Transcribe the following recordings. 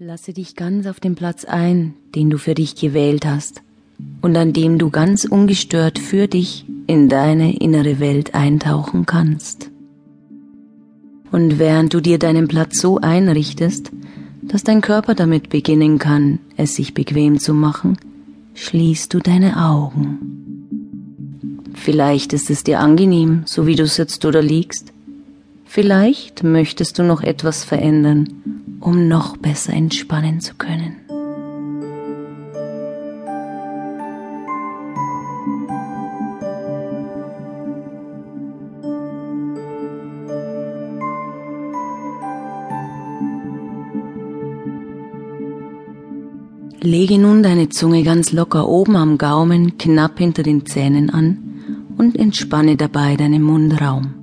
Lasse dich ganz auf den Platz ein, den du für dich gewählt hast und an dem du ganz ungestört für dich in deine innere Welt eintauchen kannst. Und während du dir deinen Platz so einrichtest, dass dein Körper damit beginnen kann, es sich bequem zu machen, schließt du deine Augen. Vielleicht ist es dir angenehm, so wie du sitzt oder liegst. Vielleicht möchtest du noch etwas verändern um noch besser entspannen zu können. Lege nun deine Zunge ganz locker oben am Gaumen, knapp hinter den Zähnen an und entspanne dabei deinen Mundraum.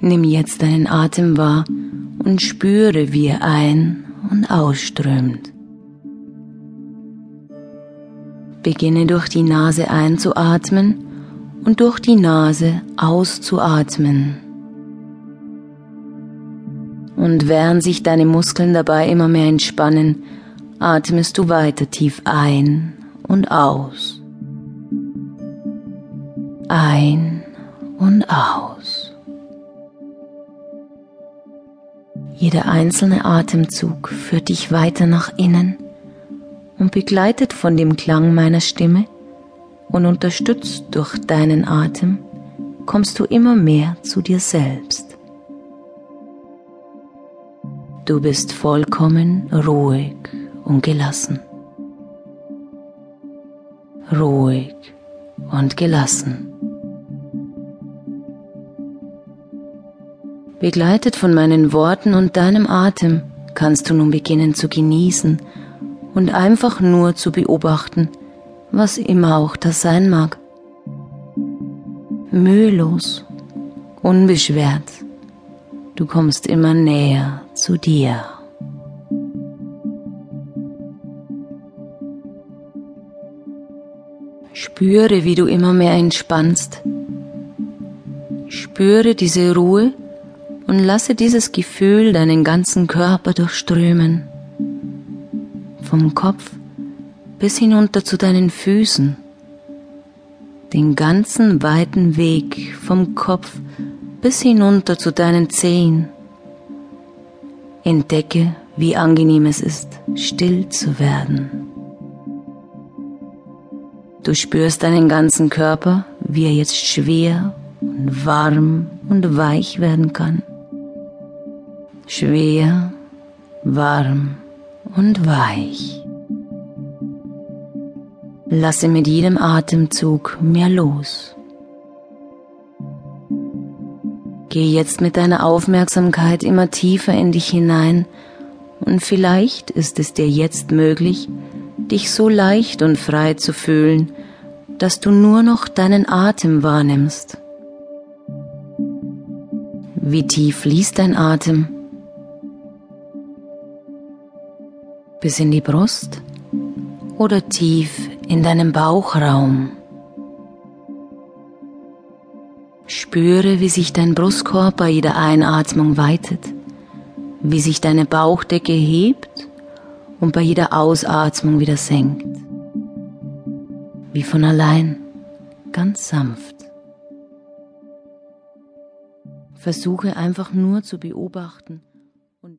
Nimm jetzt deinen Atem wahr und spüre, wie er ein- und ausströmt. Beginne durch die Nase einzuatmen und durch die Nase auszuatmen. Und während sich deine Muskeln dabei immer mehr entspannen, atmest du weiter tief ein und aus. Ein und aus. Jeder einzelne Atemzug führt dich weiter nach innen und begleitet von dem Klang meiner Stimme und unterstützt durch deinen Atem kommst du immer mehr zu dir selbst. Du bist vollkommen ruhig und gelassen. Ruhig und gelassen. Begleitet von meinen Worten und deinem Atem kannst du nun beginnen zu genießen und einfach nur zu beobachten, was immer auch das sein mag. Mühelos, unbeschwert, du kommst immer näher zu dir. Spüre, wie du immer mehr entspannst. Spüre diese Ruhe, und lasse dieses Gefühl deinen ganzen Körper durchströmen. Vom Kopf bis hinunter zu deinen Füßen. Den ganzen weiten Weg vom Kopf bis hinunter zu deinen Zehen. Entdecke, wie angenehm es ist, still zu werden. Du spürst deinen ganzen Körper, wie er jetzt schwer und warm und weich werden kann schwer, warm und weich. Lasse mit jedem Atemzug mehr los. Geh jetzt mit deiner Aufmerksamkeit immer tiefer in dich hinein und vielleicht ist es dir jetzt möglich, dich so leicht und frei zu fühlen, dass du nur noch deinen Atem wahrnimmst. Wie tief fließt dein Atem? Bis in die Brust oder tief in deinem Bauchraum. Spüre, wie sich dein Brustkorb bei jeder Einatmung weitet, wie sich deine Bauchdecke hebt und bei jeder Ausatmung wieder senkt. Wie von allein, ganz sanft. Versuche einfach nur zu beobachten,